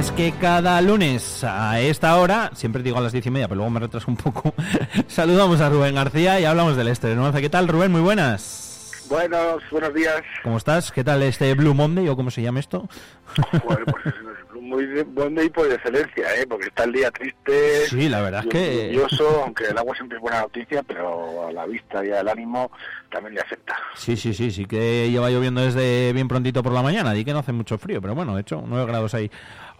es que cada lunes a esta hora, siempre digo a las diez y media, pero luego me retraso un poco, saludamos a Rubén García y hablamos del de ¿Qué tal, Rubén? Muy buenas. Buenos, buenos días. ¿Cómo estás? ¿Qué tal este Blue Monday o cómo se llama esto? Bueno, pues muy buen día por excelencia, ¿eh? porque está el día triste. Sí, la verdad es que. Lluvioso, aunque el agua siempre es buena noticia, pero a la vista y al ánimo también le afecta. Sí, sí, sí, sí que lleva lloviendo desde bien prontito por la mañana, y que no hace mucho frío, pero bueno, de hecho, 9 grados ahí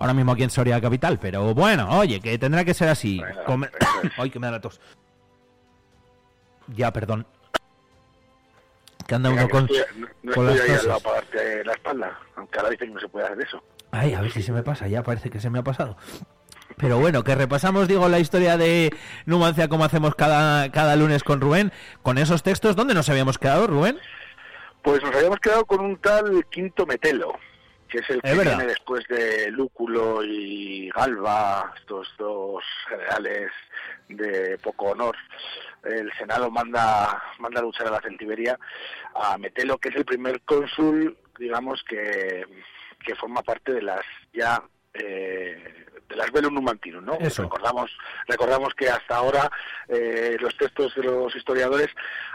ahora mismo aquí en Soria Capital. Pero bueno, oye, que tendrá que ser así. Ay, que me da la tos. Ya, perdón. Que anda uno con. No, con estoy las ahí al para darte la espalda, aunque ahora dicen que no se puede hacer eso. Ay, a ver si se me pasa, ya parece que se me ha pasado. Pero bueno, que repasamos, digo, la historia de Numancia como hacemos cada, cada lunes con Rubén, con esos textos, ¿dónde nos habíamos quedado, Rubén? Pues nos habíamos quedado con un tal Quinto Metelo, que es el que viene después de Lúculo y Galba, estos dos generales de poco honor. El Senado manda, manda a luchar a la Centiberia a Metelo, que es el primer cónsul, digamos, que que forma parte de las ya eh, de las Velum Numantinum, ¿no? Recordamos, recordamos que hasta ahora eh, los textos de los historiadores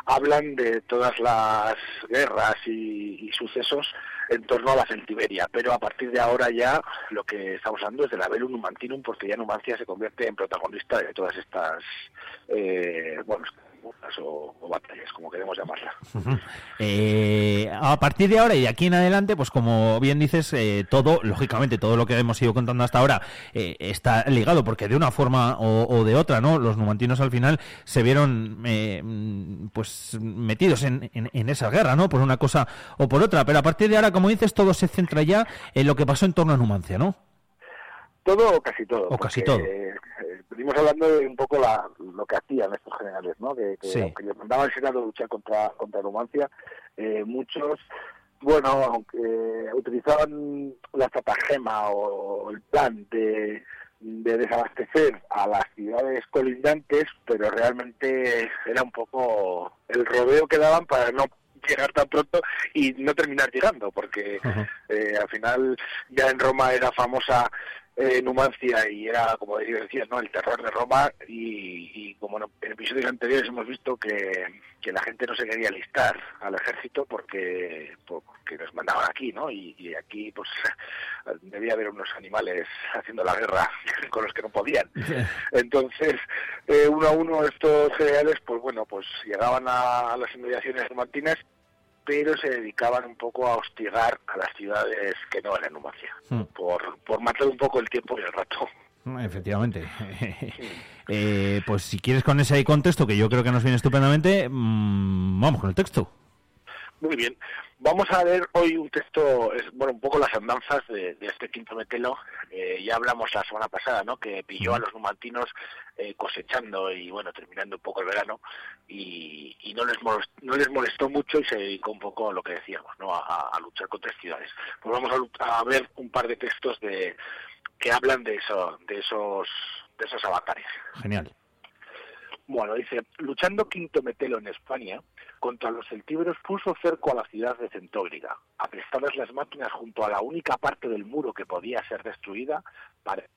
hablan de todas las guerras y, sucesos en torno a la Centiberia, pero a partir de ahora ya lo que estamos hablando es de la Velum Numantinum, porque ya Numancia se convierte en protagonista de todas estas, eh, bueno, o, batallas, como queremos llamarla. Eh, a partir de ahora y de aquí en adelante, pues como bien dices, eh, todo, lógicamente, todo lo que hemos ido contando hasta ahora eh, está ligado, porque de una forma o, de otra, ¿no? Los numantinos al final se vieron pues metidos en, en, esa guerra, ¿no? Por una cosa o por otra. Pero a partir de ahora, como dices, todo se centra ya en lo que pasó en torno a Numancia, ¿no? Todo o casi todo. O casi todo venimos hablando de un poco la, lo que hacían estos generales, ¿no? Que, que aunque les mandaba el Senado a luchar contra, contra Numancia, eh, muchos, bueno, aunque utilizaban la estratagema o, el plan de, de desabastecer a las ciudades colindantes, pero realmente era un poco el rodeo que daban para no llegar tan pronto y no terminar llegando, porque eh, al final ya en Roma era famosa eh, Numancia y era, como decía, ¿no? el terror de Roma y, como en episodios anteriores hemos visto que, la gente no se quería alistar al ejército porque, porque nos mandaban aquí, ¿no? Y, aquí pues debía haber unos animales haciendo la guerra con los que no podían. Entonces, eh, uno a uno estos generales, pues bueno, pues llegaban a, las inmediaciones numantinas pero se dedicaban un poco a hostigar a las ciudades que no eran Numancia, hmm. por, por matar un poco el tiempo y el rato. Hmm, efectivamente. eh, pues si quieres con ese contexto, que yo creo que nos viene estupendamente, mmm, vamos con el texto. Muy bien. Vamos a ver hoy un texto, es, bueno, un poco las andanzas de, este quinto metelo. Eh, ya hablamos la semana pasada, ¿no? Que pilló a los numantinos eh, cosechando y, bueno, terminando un poco el verano y, no, les molestó, no les molestó mucho y se dedicó un poco a lo que decíamos, ¿no? A, luchar contra ciudades. Pues vamos a, ver un par de textos de que hablan de eso, de esos, de esos avatares. Genial. Bueno, dice, luchando Quinto Metelo en España, contra los celtíberos puso cerco a la ciudad de Centóbriga. Aprestadas las máquinas junto a la única parte del muro que podía ser destruida,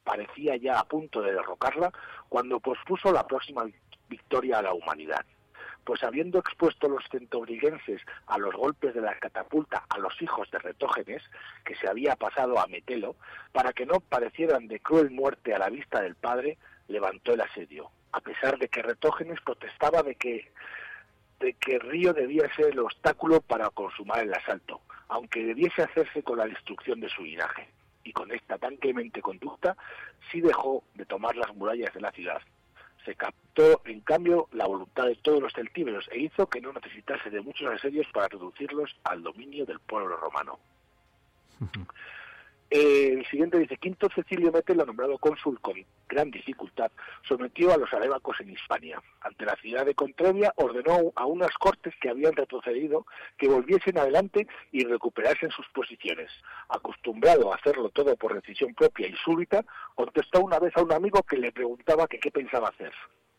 parecía ya a punto de derrocarla, cuando pospuso la próxima victoria a la humanidad. Pues habiendo expuesto los centobriguenses a los golpes de la catapulta a los hijos de Retógenes, que se había pasado a Metelo, para que no parecieran de cruel muerte a la vista del padre, levantó el asedio a pesar de que Retógenes protestaba de que de que Río debía ser el obstáculo para consumar el asalto, aunque debiese hacerse con la destrucción de su linaje. Y con esta tan clemente conducta, sí dejó de tomar las murallas de la ciudad. Se captó, en cambio, la voluntad de todos los celtíberos e hizo que no necesitase de muchos asedios para reducirlos al dominio del pueblo romano. el siguiente dice, Quinto Cecilio Metelo, nombrado cónsul con gran dificultad, sometió a los arebacos en Hispania. Ante la ciudad de Contrevia ordenó a unas cortes que habían retrocedido que volviesen adelante y recuperasen sus posiciones. Acostumbrado a hacerlo todo por decisión propia y súbita, contestó una vez a un amigo que le preguntaba qué pensaba hacer.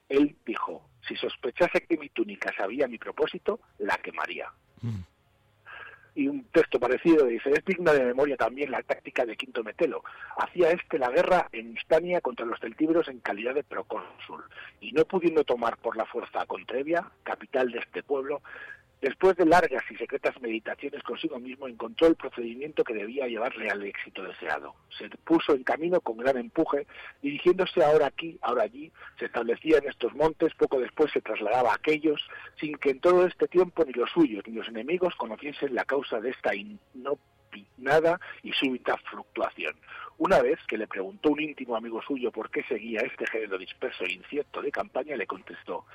Él dijo, si sospechase que mi túnica sabía mi propósito, la quemaría. Mm. Y un texto parecido dice, es digna de memoria también la táctica de Quinto Metelo. Hacía este la guerra en Hispania contra los celtíberos en calidad de procónsul, y no pudiendo tomar por la fuerza a Contrevia, capital de este pueblo, Después de largas y secretas meditaciones consigo mismo, encontró el procedimiento que debía llevarle al éxito deseado. Se puso en camino con gran empuje, dirigiéndose ahora aquí, ahora allí, se establecía en estos montes, poco después se trasladaba a aquellos, sin que en todo este tiempo ni los suyos ni los enemigos conociesen la causa de esta inopinada y súbita fluctuación. Una vez que le preguntó un íntimo amigo suyo por qué seguía este género disperso e incierto de campaña, le contestó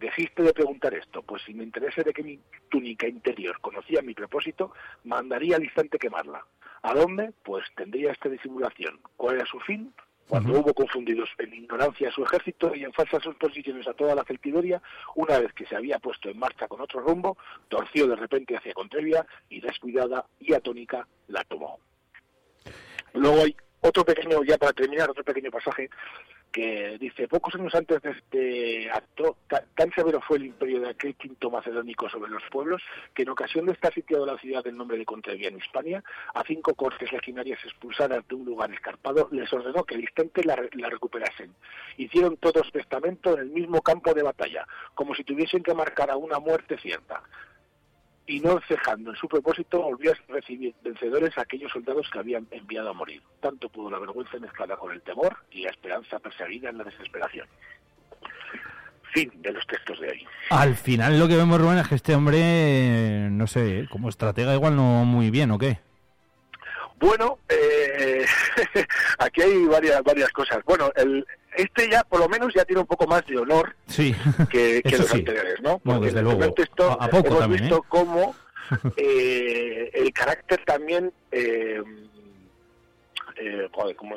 Dejiste de preguntar esto, pues si me interese de que mi túnica interior conocía mi propósito, mandaría al instante quemarla. ¿A dónde? Pues tendría esta disimulación. ¿Cuál era su fin? Cuando hubo confundidos en ignorancia a su ejército y en falsas suposiciones a toda la celtiberia, una vez que se había puesto en marcha con otro rumbo, torció de repente hacia Contrevia y descuidada y atónica la tomó. Luego hay otro pequeño, ya para terminar, otro pequeño pasaje que dice, pocos años antes de este acto, tan, severo fue el imperio de aquel quinto macedónico sobre los pueblos, que en ocasión de estar sitiado la ciudad del nombre de Contrevia en Hispania, a cinco cortes legionarias expulsadas de un lugar escarpado, les ordenó que al instante la, la recuperasen. Hicieron todos testamento en el mismo campo de batalla, como si tuviesen que marcar a una muerte cierta y no cejando en su propósito, volvió a recibir vencedores a aquellos soldados que habían enviado a morir. Tanto pudo la vergüenza mezclada con el temor y la esperanza perseguida en la desesperación. Fin de los textos de hoy. Al final lo que vemos, Rubén, es que este hombre, no sé, como estratega igual no muy bien, ¿o qué? Bueno, eh, aquí hay varias varias cosas. Bueno, el, este ya por lo menos ya tiene un poco más de honor que, los anteriores, ¿no? Porque desde luego. a, poco hemos visto ¿eh? cómo eh, el carácter también eh, eh como,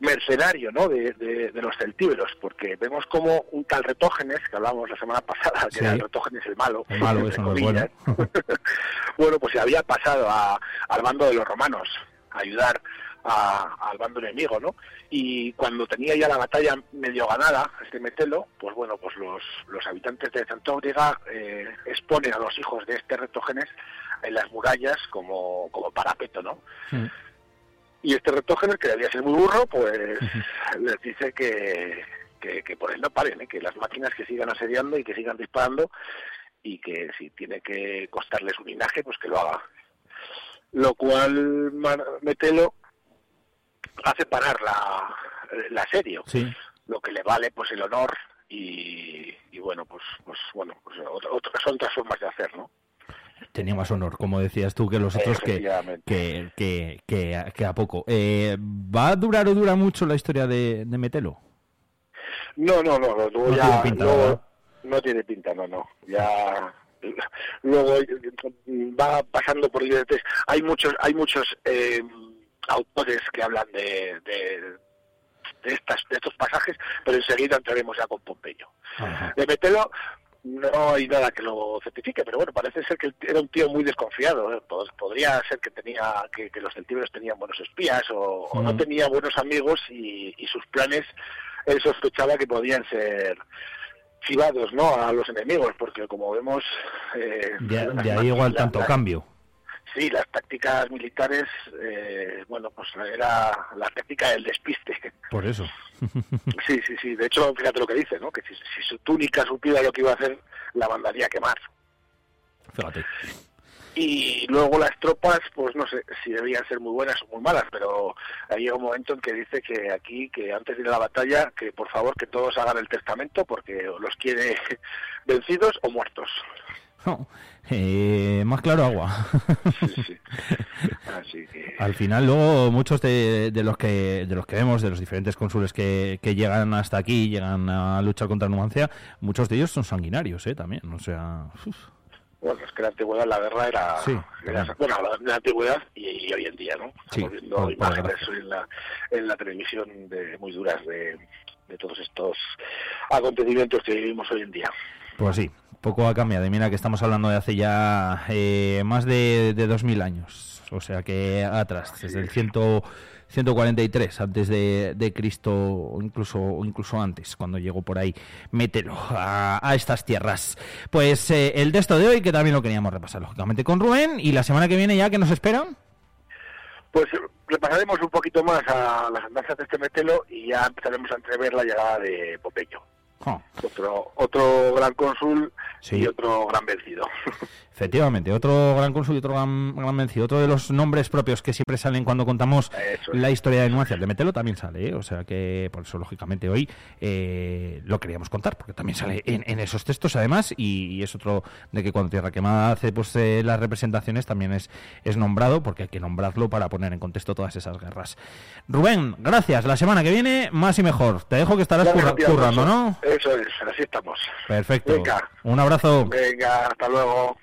mercenario ¿no? De, los celtíberos, porque vemos como un tal Retógenes, que hablamos la semana pasada, que era el Retógenes el malo, el malo eso no bueno. bueno, pues se había pasado al bando de los romanos a ayudar al bando enemigo, ¿no? Y cuando tenía ya la batalla medio ganada, este Metelo, pues bueno, pues los, los habitantes de Santóbriga eh, exponen a los hijos de este Retógenes en las murallas como, como parapeto, ¿no? Y este Retógenes, que debía ser muy burro, pues les dice que, que, por él no paren, ¿eh? que las máquinas que sigan asediando y que sigan disparando y que si tiene que costarles un linaje, pues que lo haga. Lo cual Metelo hace parar la, la serie, lo que le vale pues el honor y, bueno, pues, pues bueno, pues son otras formas de hacer, ¿no? Tenía más honor, como decías tú, que los otros que, que, que, que, a poco. Eh, ¿Va a durar o dura mucho la historia de, de Metelo? No, no, no, no, no tiene pinta, no, tiene pinta, no, no. Ya luego va pasando por libertades. Hay muchos, hay muchos eh, autores que hablan de, de, estas, de estos pasajes, pero enseguida entraremos ya con Pompeyo. De Metelo no hay nada que lo certifique, pero bueno, parece ser que era un tío muy desconfiado. ¿eh? Podría ser que tenía que, los celtíberos tenían buenos espías o, no tenía buenos amigos y, sus planes él sospechaba que podían ser chivados ¿no? a los enemigos, porque como vemos... Eh, de, ahí igual tanto cambio. Sí, las tácticas militares, eh, bueno, pues era la táctica del despiste. Por eso. sí, sí, sí. De hecho, fíjate lo que dice, ¿no? Que si, su túnica supiera lo que iba a hacer, la mandaría a quemar. Fíjate. Y luego las tropas, pues no sé si debían ser muy buenas o muy malas, pero hay un momento en que dice que aquí, que antes de ir a la batalla, que por favor que todos hagan el testamento porque los quiere vencidos o muertos. Eh, más claro agua. Al final luego muchos de, los que de los que vemos, de los diferentes cónsules que, llegan hasta aquí, llegan a luchar contra Numancia, muchos de ellos son sanguinarios, ¿eh? También, o sea... Bueno, es que la antigüedad la guerra era, bueno, la, antigüedad y, hoy en día, ¿no? Estamos viendo imágenes en la, en la televisión de, muy duras de, de todos estos acontecimientos que vivimos hoy en día. Pues sí, poco ha cambiado. Mira que estamos hablando de hace ya eh, más de, de 2000 años. O sea que atrás, desde el ciento 143 antes de, Cristo, o incluso, incluso antes, cuando llegó por ahí, mételo a, estas tierras. Pues eh, el texto de hoy, que también lo queríamos repasar, lógicamente, con Rubén, y la semana que viene ya, ¿qué nos esperan? Pues repasaremos un poquito más a las andanzas de este metelo y ya empezaremos a entrever la llegada de Popeyo. Otro, otro gran cónsul y otro gran vencido. Efectivamente, otro gran cónsul y otro gran, vencido. Otro de los nombres propios que siempre salen cuando contamos la historia de Nuancia. De Metelo también sale, ¿eh? o sea que por eso, lógicamente, hoy eh, lo queríamos contar, porque también sale en, esos textos, además, y, es otro de que cuando Tierra Quemada hace pues eh, las representaciones también es, es nombrado, porque hay que nombrarlo para poner en contexto todas esas guerras. Rubén, gracias. La semana que viene, más y mejor. Te dejo que estarás currando, ¿no? Eso es, así estamos. Perfecto. Venga. Un abrazo. Venga, hasta luego.